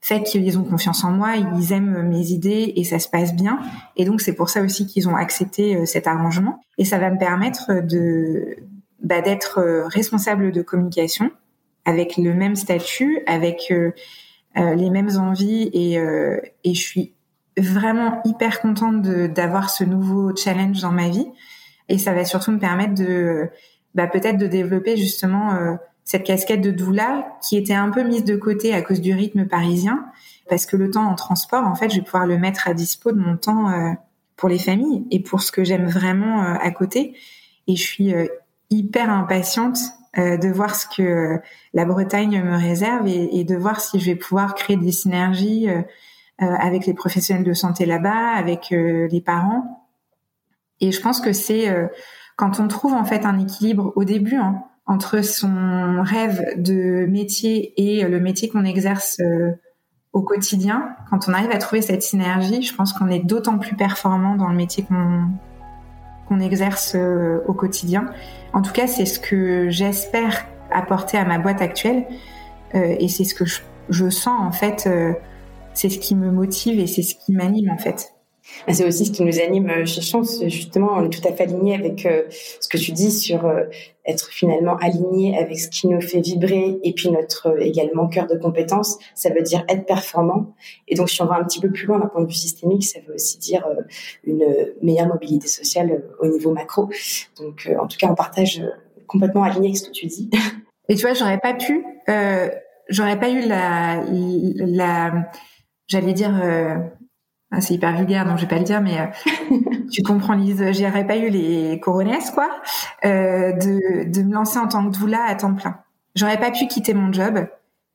fait qu'ils ont confiance en moi, ils aiment mes idées et ça se passe bien. Et donc c'est pour ça aussi qu'ils ont accepté euh, cet arrangement. Et ça va me permettre de bah, d'être euh, responsable de communication avec le même statut, avec euh, les mêmes envies et, et je suis vraiment hyper contente d'avoir ce nouveau challenge dans ma vie. Et ça va surtout me permettre de bah, peut-être de développer justement cette casquette de doula qui était un peu mise de côté à cause du rythme parisien, parce que le temps en transport, en fait, je vais pouvoir le mettre à dispo de mon temps euh, pour les familles et pour ce que j'aime vraiment euh, à côté. Et je suis euh, hyper impatiente de voir ce que la Bretagne me réserve et, et, de voir si je vais pouvoir créer des synergies avec les professionnels de santé là-bas, avec les parents. Et je pense que c'est quand on trouve en fait un équilibre au début, hein, entre son rêve de métier et le métier qu'on exerce euh, au quotidien, quand on arrive à trouver cette synergie, je pense qu'on est d'autant plus performant dans le métier qu'on qu'on exerce euh, au quotidien. En tout cas, c'est ce que j'espère apporter à ma boîte actuelle euh, et c'est ce que je, je, sens en fait, c'est ce qui me motive et c'est ce qui m'anime en fait. Ah, c'est aussi ce qui nous anime euh, chez Chance. Justement, on est tout à fait aligné avec euh, ce que tu dis sur euh, être finalement aligné avec ce qui nous fait vibrer et puis notre également cœur de compétence. Ça veut dire être performant. Et donc, si on va un petit peu plus loin d'un point de vue systémique, ça veut aussi dire une meilleure mobilité sociale au niveau macro. Donc, en tout cas, on partage complètement aligné avec ce que tu dis. Et tu vois, j'aurais pas pu, j'aurais pas eu la, la, j'allais dire ah, c'est hyper vulgaire, donc je vais pas le dire, mais euh, tu comprends, Lise. J'aurais pas eu les coronesses, quoi, euh, de, de me lancer en tant que doula à temps plein. J'aurais pas pu quitter mon job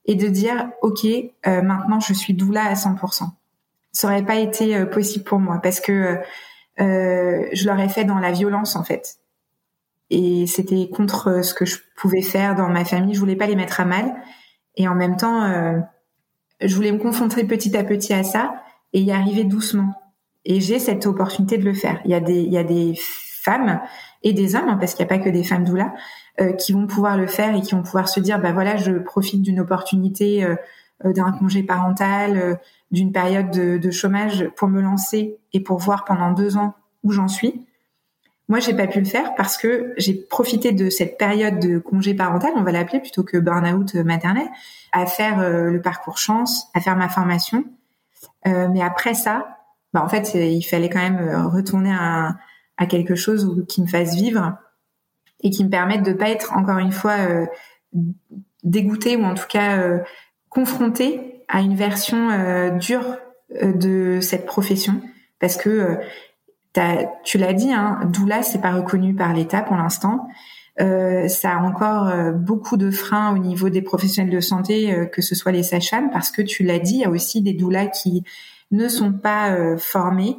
et de dire, ok, euh, maintenant je suis doula à 100%. Ça aurait pas été euh, possible pour moi parce que je l'aurais fait dans la violence, en fait. et c'était contre ce que je pouvais faire dans ma famille. Je voulais pas les mettre à mal et en même temps, euh, je voulais me confronter petit à petit à ça et y arriver doucement. Et j'ai cette opportunité de le faire. Il y a des, il y a des femmes et des hommes, hein, parce qu'il n'y a pas que des femmes doula, euh, qui vont pouvoir le faire et qui vont pouvoir se dire, bah voilà, je profite d'une opportunité, euh, euh d'un congé parental, euh, d'une période de, de, chômage pour me lancer et pour voir pendant deux ans où j'en suis. Moi, j'ai pas pu le faire parce que j'ai profité de cette période de congé parental, on va l'appeler plutôt que burn-out maternel, à faire le parcours chance, à faire ma formation. Mais après ça, bah en fait, il fallait quand même retourner à, à quelque chose qui me fasse vivre et qui me permette de pas être encore une fois euh, dégoûtée ou en tout cas euh, confrontée à une version euh, dure euh, de cette profession parce que tu l'as dit, hein, doula c'est pas reconnu par l'État pour l'instant. Euh, ça a encore beaucoup de freins au niveau des professionnels de santé, que ce soit les sages-femmes, parce que tu l'as dit, il y a aussi des doulas qui ne sont pas formés,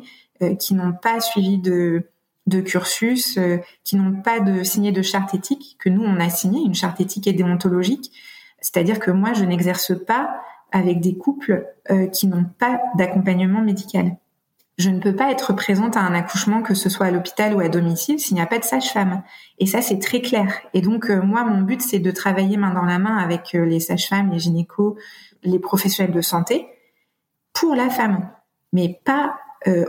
qui n'ont pas suivi de de cursus, euh, qui n'ont pas de signé de charte éthique, que nous, on a signé une charte éthique et déontologique. C'est-à-dire que moi, je n'exerce pas avec des couples euh, qui n'ont pas d'accompagnement médical. Je ne peux pas être présente à un accouchement, que ce soit à l'hôpital ou à domicile, s'il n'y a pas de sage-femme. Et ça, c'est très clair. Et donc, euh, moi, mon but, c'est de travailler main dans la main avec les sages-femmes, les gynécos, les professionnels de santé, pour la femme, mais pas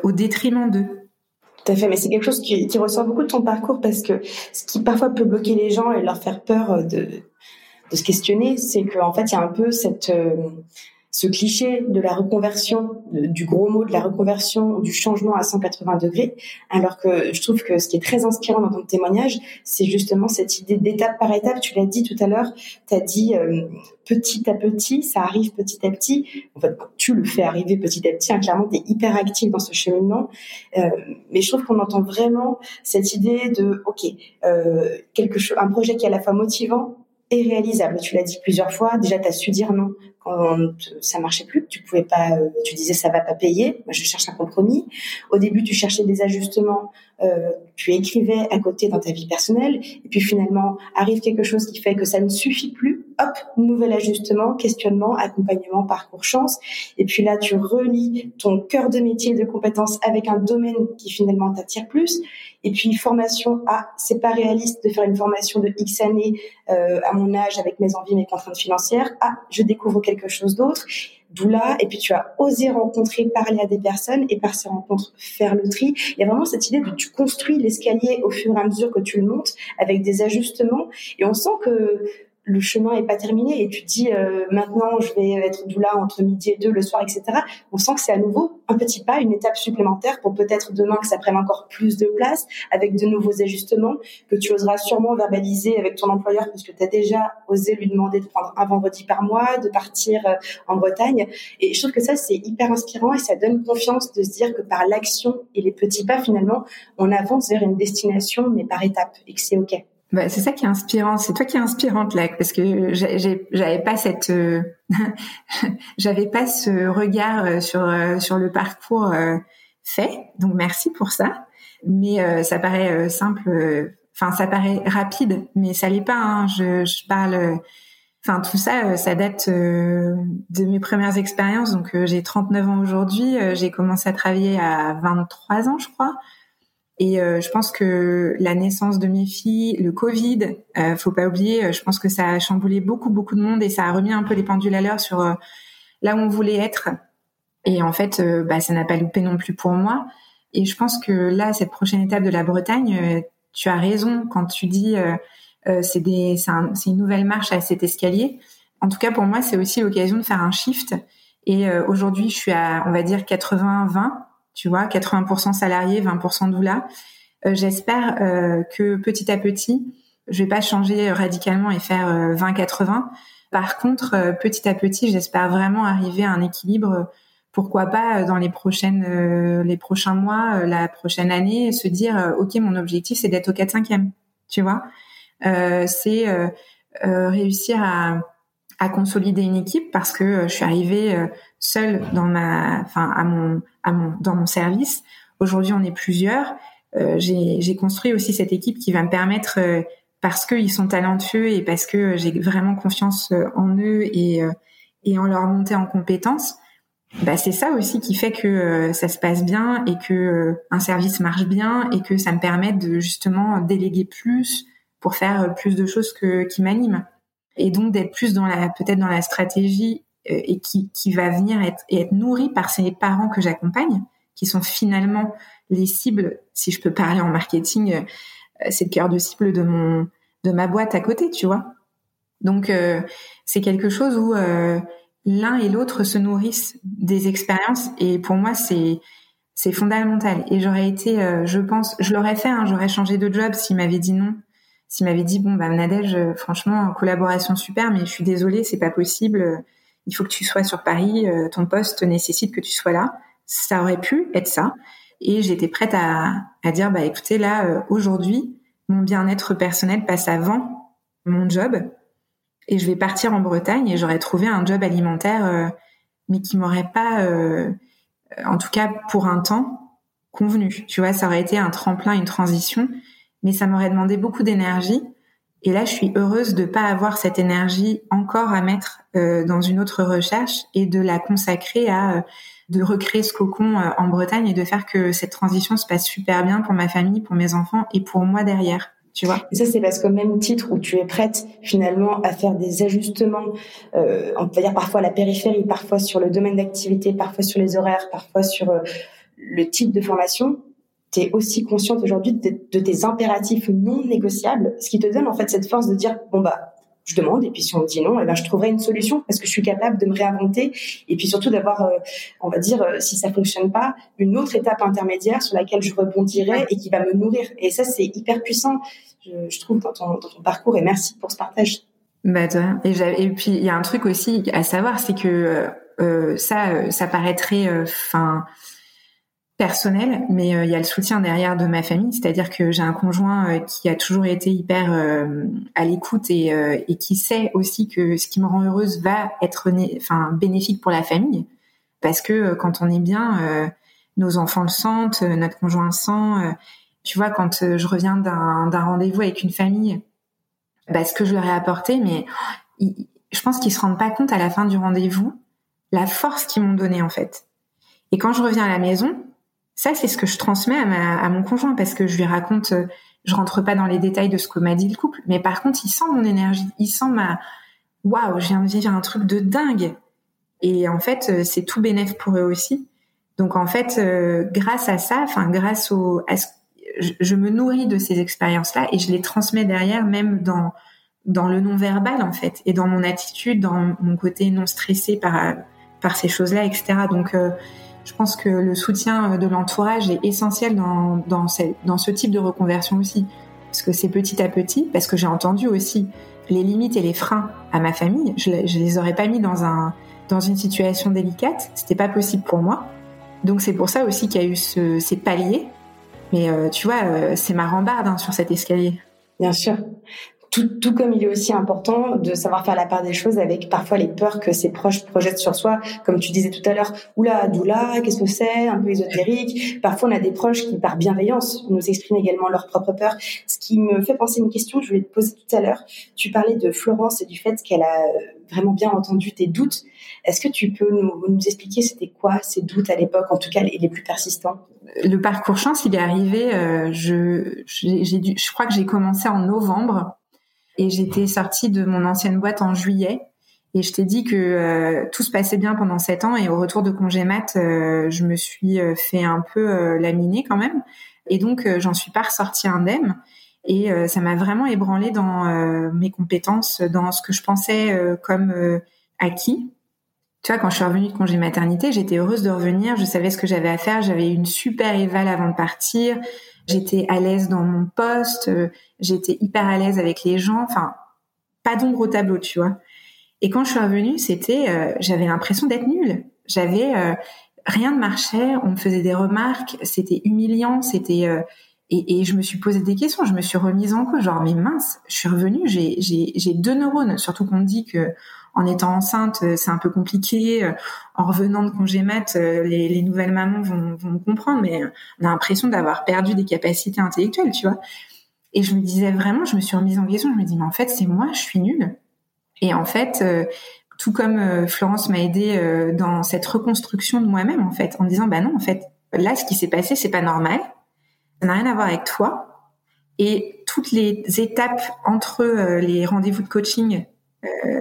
au détriment d'eux. Tout à fait, mais c'est quelque chose qui, ressort beaucoup de ton parcours parce que ce qui parfois peut bloquer les gens et leur faire peur de, se questionner, c'est qu'en fait, il y a un peu cette, euh, ce cliché de la reconversion, du gros mot de la reconversion, du changement à 180 degrés, alors que je trouve que ce qui est très inspirant dans ton témoignage, c'est justement cette idée d'étape par étape. Tu l'as dit tout à l'heure, tu as dit euh, petit à petit, ça arrive petit à petit. En fait, tu le fais arriver petit à petit. Hein, clairement, tu es hyper actif dans ce cheminement. Euh, mais je trouve qu'on entend vraiment cette idée de, OK, euh, quelque chose, un projet qui est à la fois motivant, et réalisable. Tu l'as dit plusieurs fois. Déjà, tu as su dire non quand ça marchait plus. Tu pouvais pas. Euh, tu disais ça va pas payer. Moi, je cherche un compromis. Au début, tu cherchais des ajustements. Euh, tu écrivais à côté dans ta vie personnelle. Et puis finalement, arrive quelque chose qui fait que ça ne suffit plus. Hop, nouvel ajustement, questionnement, accompagnement, parcours chance. Et puis là, tu relis ton cœur de métier, de compétences avec un domaine qui finalement t'attire plus. Et puis formation, ah, c'est pas réaliste de faire une formation de X années euh, à mon âge avec mes envies, mes contraintes financières. Ah, je découvre quelque chose d'autre. D'où là, et puis tu as osé rencontrer, parler à des personnes et par ces rencontres faire le tri. Il y a vraiment cette idée de tu construis l'escalier au fur et à mesure que tu le montes avec des ajustements et on sent que le chemin est pas terminé et tu dis euh, maintenant je vais être doula entre midi et deux le soir etc on sent que c'est à nouveau un petit pas une étape supplémentaire pour peut-être demain que ça prenne encore plus de place avec de nouveaux ajustements que tu oseras sûrement verbaliser avec ton employeur puisque tu as déjà osé lui demander de prendre un vendredi par mois de partir euh, en Bretagne. Et je trouve que ça c'est hyper inspirant et ça donne confiance de se dire que par l'action et les petits pas finalement on avance vers une destination mais par étapes et que c'est ok bah, c'est ça qui est inspirant. C'est toi qui es inspirante là, parce que j'avais pas cette, euh, j'avais pas ce regard euh, sur euh, sur le parcours fait. Donc merci pour ça. Mais ça paraît simple. Enfin, ça paraît rapide, mais ça l'est pas. Hein. Je, je parle. Enfin, tout ça, ça date de mes premières expériences. Donc, j'ai 39 ans aujourd'hui. J'ai commencé à travailler à 23 ans, je crois. Et euh, je pense que la naissance de mes filles, le Covid, euh, faut pas oublier, euh, je pense que ça a chamboulé beaucoup beaucoup de monde et ça a remis un peu les pendules à l'heure sur euh, là où on voulait être. Et en fait, bah, ça n'a pas loupé non plus pour moi. Et je pense que là, cette prochaine étape de la Bretagne, tu as raison quand tu dis c'est des c'est un, une nouvelle marche à cet escalier. En tout cas, pour moi, c'est aussi l'occasion de faire un shift. Et aujourd'hui, je suis à on va dire 80-20 tu vois, 80% salariés, 20% doula. Euh, J'espère euh, que petit à petit, je vais pas changer radicalement et faire 20-80. Euh, Par contre, euh, petit à petit, j'espère vraiment arriver à un équilibre. Pourquoi pas dans les prochaines, les prochains mois, la prochaine année, se dire, ok, mon objectif c'est d'être au 4-5e. Tu vois, c'est réussir à à consolider une équipe parce que je suis arrivée seule dans ma, enfin à mon, à mon, dans mon service. Aujourd'hui, on est plusieurs. j'ai construit aussi cette équipe qui va me permettre parce qu'ils sont talentueux et parce que j'ai vraiment confiance en eux et, et en leur montée en compétences, bah c'est ça aussi qui fait que euh, ça se passe bien et que euh, un service marche bien et que ça me permet de justement déléguer plus pour faire plus de choses que qui m'animent et donc d'être plus dans la peut-être dans la stratégie euh, et qui qui va venir être et être nourrie par ces parents que j'accompagne qui sont finalement les cibles si je peux parler en marketing c'est le cœur de cible de mon de ma boîte à côté tu vois. Donc c'est quelque chose où l'un et l'autre se nourrissent des expériences et pour moi c'est c'est fondamental. Et j'aurais été euh, je pense je l'aurais fait hein, j'aurais changé de job s'il m'avait dit non. S'il m'avait dit bon bah Nadège euh, franchement collaboration super mais je suis désolée c'est pas possible il faut que tu sois sur Paris euh, ton poste nécessite que tu sois là ça aurait pu être ça et j'étais prête à, à dire bah écoutez là aujourd'hui mon bien-être personnel passe avant mon job et je vais partir en Bretagne et j'aurais trouvé un job alimentaire, euh, mais qui m'aurait pas, euh, en tout cas pour un temps, convenu. Tu vois, ça aurait été un tremplin, une transition, mais ça m'aurait demandé beaucoup d'énergie. Et là, je suis heureuse de pas avoir cette énergie encore à mettre euh, dans une autre recherche et de la consacrer à de recréer ce cocon en Bretagne et de faire que cette transition se passe super bien pour ma famille, pour mes enfants et pour moi derrière tu vois. Et ça, c'est parce qu'au même titre où tu es prête finalement à faire des ajustements, euh, on peut dire parfois à la périphérie, parfois sur le domaine d'activité, parfois sur les horaires, parfois sur euh, le type de formation, tu aussi consciente aujourd'hui de, tes impératifs non négociables, ce qui te donne en fait cette force de dire, bon bah, je demande et puis si on me dit non, eh ben je trouverai une solution parce que je suis capable de me réinventer et puis surtout d'avoir, euh, on va dire, euh, si ça fonctionne pas, une autre étape intermédiaire sur laquelle je rebondirai et qui va me nourrir. Et ça c'est hyper puissant, je, trouve dans ton, dans ton, parcours et merci pour ce partage. Bah, et, puis il y a un truc aussi à savoir, c'est que euh, ça, ça paraîtrait, enfin personnel, mais euh, il y a le soutien derrière de ma famille, c'est-à-dire que j'ai un conjoint euh, qui a toujours été hyper euh, à l'écoute et, et, qui sait aussi que ce qui me rend heureuse va être enfin bénéfique pour la famille, parce que quand on est bien, nos enfants le sentent, notre conjoint le sent. tu vois, quand je reviens d'un rendez-vous avec une famille, bah, ce que je leur ai apporté, mais je pense qu'ils se rendent pas compte à la fin du rendez-vous la force qu'ils m'ont donnée en fait. Et quand je reviens à la maison, ça, c'est ce que je transmets à, ma, à mon conjoint parce que je lui raconte, euh, je rentre pas dans les détails de ce que m'a dit le couple, mais par contre, il sent mon énergie, il sent ma, waouh, je viens de vivre un truc de dingue. Et en fait, euh, c'est tout bénéf pour eux aussi. Donc en fait, euh, grâce à ça, enfin grâce au, à ce, je, me nourris de ces expériences-là et je les transmets derrière, même dans dans le non verbal en fait, et dans mon attitude, dans mon côté non stressé par par ces choses-là, etc. Donc je pense que le soutien euh, de l'entourage est essentiel dans, dans, ce type de reconversion aussi. Parce que c'est petit à petit, parce que j'ai entendu aussi les limites et les freins à ma famille. Je, je les aurais pas mis dans, un, dans une situation délicate. C'était pas possible pour moi. Donc c'est pour ça aussi qu'il y a eu ce, ces paliers. Mais euh, tu vois, euh, c'est ma rambarde hein, sur cet escalier. Bien sûr tout, comme il est aussi important de savoir faire la part des choses avec parfois les peurs que ses proches projettent sur soi, comme tu disais tout à l'heure, oula, doula, qu'est-ce que c'est, un peu ésotérique. Parfois, on a des proches qui, par bienveillance, nous expriment également leurs propres peurs. Ce qui me fait penser à une question que je voulais te poser tout à l'heure. Tu parlais de Florence et du fait qu'elle a vraiment bien entendu tes doutes. Est-ce que tu peux nous, nous expliquer c'était quoi ces doutes à l'époque, en tout cas les, plus persistants? Le parcours chance, il est arrivé. Euh, je, j'ai, je crois que j'ai commencé en novembre et j'étais sortie de mon ancienne boîte en juillet. Et je t'ai dit que euh, tout se passait bien pendant sept ans. Et au retour de congé mat, euh, je me suis euh, fait un peu laminer quand même. Et donc, j'en suis pas ressortie indemne. Et ça m'a vraiment ébranlé dans mes compétences, dans ce que je pensais comme acquis. Tu vois, quand je suis revenue de congé maternité, j'étais heureuse de revenir. Je savais ce que j'avais à faire. J'avais une super éval avant de partir. J'étais à l'aise dans mon poste, euh, j'étais hyper à l'aise avec les gens, enfin pas d'ombre au tableau, tu vois. Et quand je suis revenue, c'était, euh, j'avais l'impression d'être nulle. J'avais euh, rien ne marchait, on me faisait des remarques, c'était humiliant, c'était et, et, je me suis posé des questions, je me suis remise en cause, genre mais mince, je suis revenue, j'ai deux neurones, surtout qu'on me dit que en étant enceinte, c'est un peu compliqué. En revenant de congé mat, les, les nouvelles mamans vont, vont comprendre, mais on a l'impression d'avoir perdu des capacités intellectuelles, tu vois. Et je me disais vraiment, je me suis remise en question. Je me dis, mais en fait, c'est moi, je suis nulle. Et en fait, tout comme Florence m'a aidé dans cette reconstruction de moi-même, en fait, en disant, bah non, en fait, là, ce qui s'est passé, c'est pas normal. Ça n'a rien à voir avec toi. Et toutes les étapes entre euh, les rendez-vous de coaching, euh,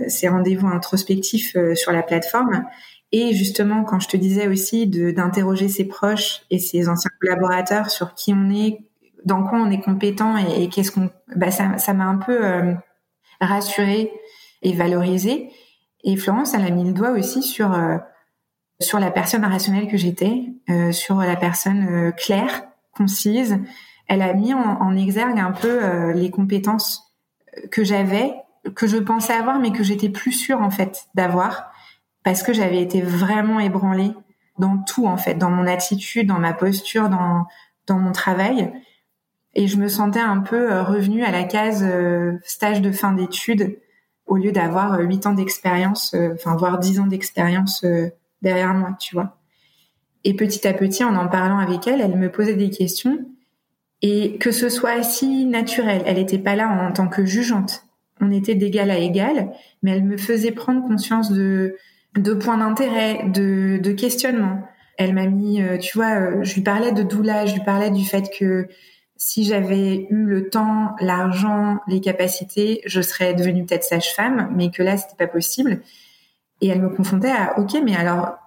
ces rendez-vous introspectifs euh, sur la plateforme, et justement, quand je te disais aussi d'interroger ses proches et ses anciens collaborateurs sur qui on est, dans quoi on est compétent et, qu'est-ce qu'on, bah ça, m'a un peu euh, rassurée et valorisée. Et Florence, elle a mis le doigt aussi sur sur la personne rationnelle que j'étais, sur la personne claire, concise, elle a mis en, exergue un peu euh, les compétences que j'avais, que je pensais avoir, mais que j'étais plus sûre en fait d'avoir, parce que j'avais été vraiment ébranlée dans tout en fait, dans mon attitude, dans ma posture, dans dans mon travail, et je me sentais un peu euh, revenue à la case euh, stage de fin d'études au lieu d'avoir huit ans d'expérience, enfin voire dix ans d'expérience derrière moi, tu vois. Et petit à petit, en en parlant avec elle, elle me posait des questions et que ce soit si naturel. Elle n'était pas là en tant que jugeante. On était d'égal à égal, mais elle me faisait prendre conscience de, de points d'intérêt, de, de questionnement. Elle m'a mis, euh, tu vois, euh, je lui parlais de doula, je lui parlais du fait que si j'avais eu le temps, l'argent, les capacités, je serais devenue peut-être sage-femme, mais que là, c'était pas possible. Et elle me confrontait à, ok, mais alors,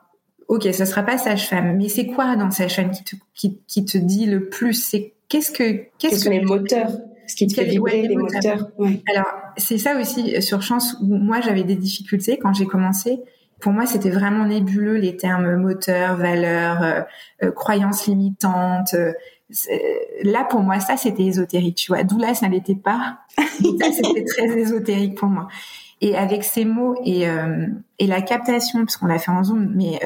ok, ça sera pas sage-femme, mais c'est quoi dans sage-femme qui te, qui, qui te dit le plus? C'est qu'est-ce que qu'est-ce que les moteurs? Ce qui te fait vibrer les, moteurs, alors c'est ça aussi sur chance où moi j'avais des difficultés quand j'ai commencé. Pour moi c'était vraiment nébuleux les termes moteur valeur euh, euh, croyances limitantes euh, là pour moi ça c'était ésotérique tu vois. D'où là ça n'était pas. Ça c'était très ésotérique pour moi. Et avec ces mots et et la captation parce qu'on l'a fait en zoom mais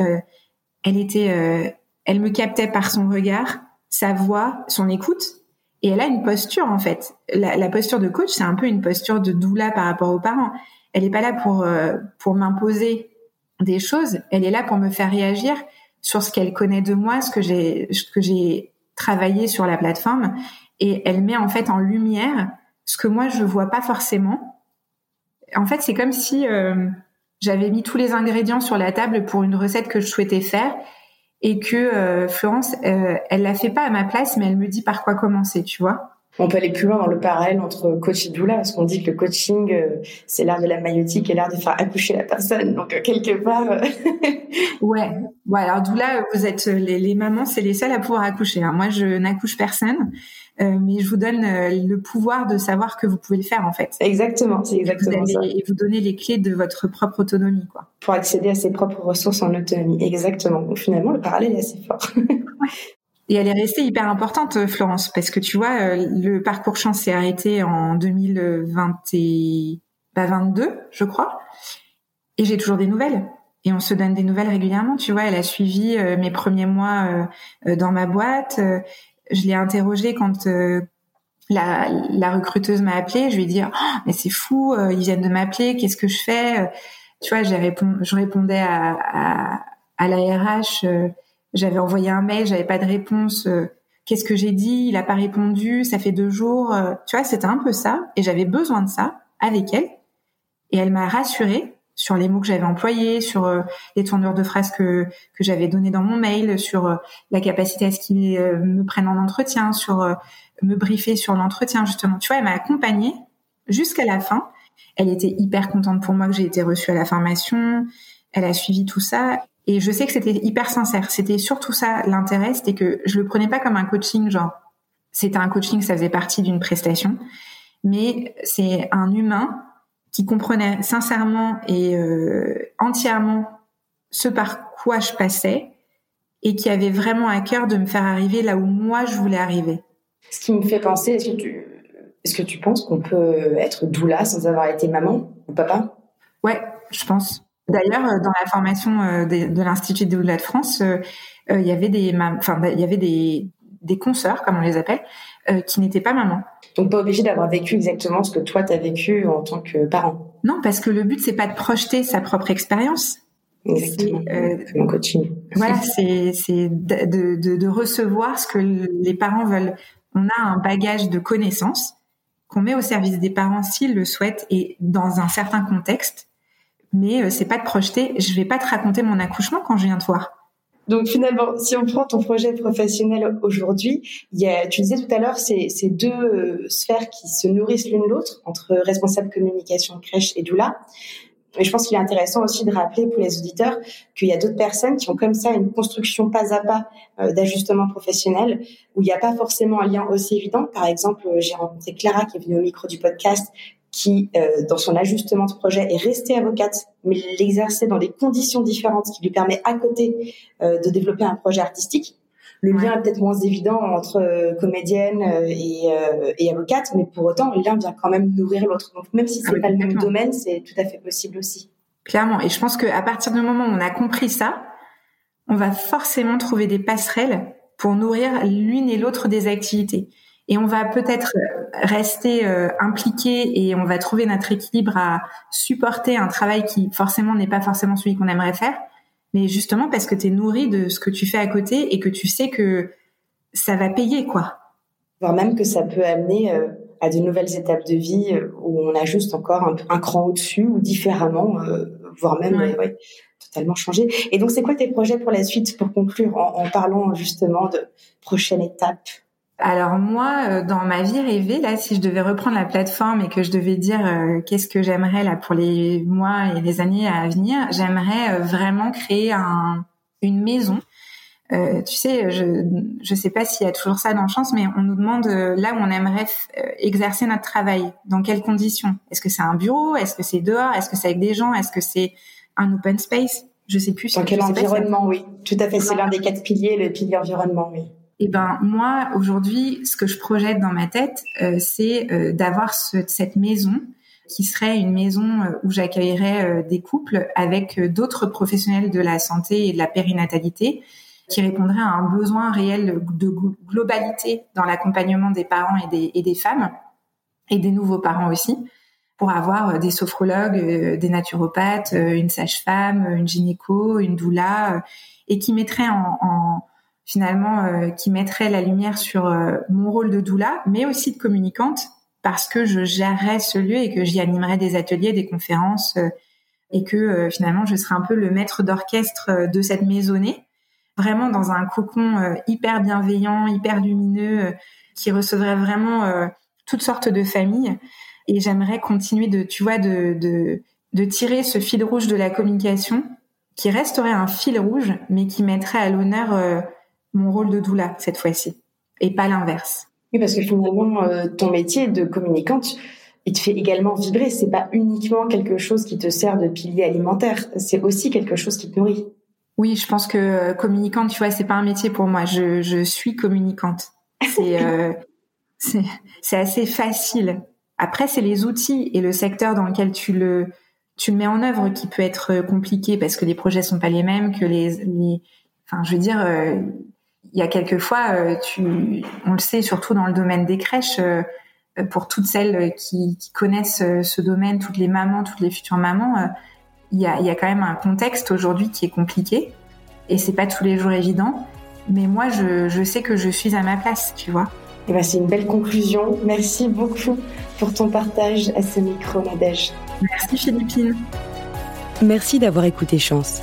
elle était elle me captait par son regard sa voix, son écoute. Et elle a une posture en fait. La, posture de coach, c'est un peu une posture de doula par rapport aux parents. Elle n'est pas là pour euh, pour m'imposer des choses. Elle est là pour me faire réagir sur ce qu'elle connaît de moi, ce que j'ai ce que j'ai travaillé sur la plateforme. Et elle met en fait en lumière ce que moi je vois pas forcément. En fait, c'est comme si euh, j'avais mis tous les ingrédients sur la table pour une recette que je souhaitais faire et que euh, Florence, euh, elle la fait pas à ma place, mais elle me dit par quoi commencer, tu vois. On peut aller plus loin dans le parallèle entre coach et doula, parce qu'on dit que le coaching, euh, c'est l'art de la maïotique et l'art de faire accoucher la personne. Donc, quelque part... ouais. ouais. Alors, doula, vous êtes les, les mamans, c'est les seules à pouvoir accoucher. Hein. Moi, je n'accouche personne. Euh, mais je vous donne euh, le pouvoir de savoir que vous pouvez le faire en fait. Exactement, c'est exactement ça. Et vous donner les clés de votre propre autonomie, quoi. Pour accéder à ses propres ressources en autonomie, exactement. Donc finalement, le parallèle est assez fort. Et elle est restée hyper importante, euh, Florence, parce que tu vois, le parcours chance s'est arrêté en 2022, je crois. Et j'ai toujours des nouvelles. Et on se donne des nouvelles régulièrement. Tu vois, elle a suivi mes premiers mois dans ma boîte je l'ai interrogée quand euh, la, la, recruteuse m'a appelée. Je lui ai dit oh, mais c'est fou, euh, ils viennent de m'appeler, qu'est-ce que je fais? Tu vois, j'ai répondu, je répondais à, à, à la RH. Euh, j'avais envoyé un mail, j'avais pas de réponse. Qu'est-ce que j'ai dit? Il a pas répondu. Ça fait deux jours. tu vois, c'était un peu ça. Et j'avais besoin de ça avec elle. Et elle m'a rassurée sur les mots que j'avais employés, sur euh, les tournures de phrases que, que j'avais données dans mon mail, sur euh, la capacité à ce qu'ils euh, me prennent en entretien, sur me briefer sur l'entretien justement. Tu vois, elle m'a accompagnée jusqu'à la fin. Elle était hyper contente pour moi que j'ai été reçue à la formation. Elle a suivi tout ça. Et je sais que c'était hyper sincère. C'était surtout ça l'intérêt, c'était que je le prenais pas comme un coaching, genre c'était un coaching, ça faisait partie d'une prestation, mais c'est un humain qui comprenait sincèrement et euh, entièrement ce par quoi je passais et qui avait vraiment à cœur de me faire arriver là où moi je voulais arriver. Ce qui me fait penser, est-ce que tu, est-ce que tu penses qu'on peut être doula sans avoir été maman ou papa? Ouais, je pense. D'ailleurs, euh, dans la formation euh, de, l'Institut de doula de France, il y avait des, enfin, il y avait des, des consoeurs, comme on les appelle, qui n'étaient pas mamans. Donc pas obligé d'avoir vécu exactement ce que toi tu as vécu en tant que parent. Non, parce que le but c'est pas de projeter sa propre expérience. Exactement. Euh, coaching. Voilà, c'est c'est de, de, de, recevoir ce que les parents veulent. On a un bagage de connaissances qu'on met au service des parents s'ils le souhaitent et dans un certain contexte. Mais euh, c'est pas de projeter. Je vais pas te raconter mon accouchement quand je viens te voir. Donc finalement, si on prend ton projet professionnel aujourd'hui, il y a, tu disais tout à l'heure, c'est ces deux euh, sphères qui se nourrissent l'une l'autre entre responsable communication crèche et doula. Et je pense qu'il est intéressant aussi de rappeler pour les auditeurs qu'il y a d'autres personnes qui ont comme ça une construction pas à pas euh, d'ajustement professionnel où il n'y a pas forcément un lien aussi évident. Par exemple, j'ai rencontré Clara qui est venue au micro du podcast qui, euh, dans son ajustement de projet, est restée avocate, mais l'exerçait dans des conditions différentes, ce qui lui permet à côté euh, de développer un projet artistique. Le lien est peut-être moins évident entre euh, comédienne et, et, avocate, mais pour autant, le lien vient quand même nourrir l'autre. Donc, même si c'est n'est pas le même domaine, c'est tout à fait possible aussi. Clairement. Et je pense qu'à partir du moment où on a compris ça, on va forcément trouver des passerelles pour nourrir l'une et l'autre des activités et on va peut-être rester euh, impliqué et on va trouver notre équilibre à supporter un travail qui forcément n'est pas forcément celui qu'on aimerait faire, mais justement parce que tu es nourri de ce que tu fais à côté et que tu sais que ça va payer quoi. Voire même que ça peut amener euh, à de nouvelles étapes de vie euh, où on a juste encore un, cran au-dessus ou différemment, voire même totalement changé. Et donc c'est quoi tes projets pour la suite pour conclure en, en parlant justement de prochaine étape? Alors moi, euh, dans ma vie rêvée, là, si je devais reprendre la plateforme et que je devais dire euh, qu'est-ce que j'aimerais là pour les mois et les années à venir, j'aimerais euh, vraiment créer un, une maison. tu sais, je je sais pas s'il y a toujours ça dans le chance, mais on nous demande là où on aimerait exercer notre travail, dans quelles conditions? Est-ce que c'est un bureau? Est-ce que c'est dehors? Est-ce que c'est avec des gens? Est-ce que c'est un open space? Je sais plus. Dans quel environnement Oui, tout à fait. C'est l'un des quatre piliers, le pilier environnement. Oui. Eh ben moi aujourd'hui, ce que je projette dans ma tête, euh, c'est euh, d'avoir cette maison qui serait une maison euh, où j'accueillerais des couples avec d'autres professionnels de la santé et de la périnatalité qui répondraient à un besoin réel de globalité dans l'accompagnement des parents et des, et des femmes et des nouveaux parents aussi pour avoir des sophrologues, des naturopathes, une sage-femme, une gynéco, une doula, et qui mettraient en, en, finalement euh, qui mettrait la lumière sur euh, mon rôle de doula, mais aussi de communicante parce que je gérerais ce lieu et que j'y animerais des ateliers, des conférences euh, et que finalement je serais un peu le maître d'orchestre de cette maisonnée, vraiment dans un cocon hyper bienveillant, hyper lumineux, qui recevrait vraiment toutes sortes de familles. Et j'aimerais continuer de, tu vois, de, de, de tirer ce fil rouge de la communication qui resterait un fil rouge, mais qui mettrait à l'honneur mon rôle de doula cette fois-ci et pas l'inverse. Oui, parce que finalement, euh, ton métier de communicante, il te fait également vibrer. C'est pas uniquement quelque chose qui te sert de pilier alimentaire. C'est aussi quelque chose qui te nourrit. Oui, je pense que euh, communicante, tu vois, c'est pas un métier pour moi. Je, je suis communicante. C'est euh, c'est assez facile. Après, c'est les outils et le secteur dans lequel tu le tu le mets en œuvre qui peut être compliqué parce que les projets sont pas les mêmes, que les, les enfin, je veux dire, il y a quelquefois, euh, tu, on le sait surtout dans le domaine des crèches, euh, pour toutes celles qui, qui, connaissent euh, ce domaine, toutes les mamans, toutes les futures mamans, il y, a, il y a quand même un contexte aujourd'hui qui est compliqué et c'est pas tous les jours évident. Mais moi, je, je sais que je suis à ma place, tu vois. Et eh ben, c'est une belle conclusion. Merci beaucoup pour ton partage à ce micro, Nadège. Merci Philippine. Merci d'avoir écouté Chance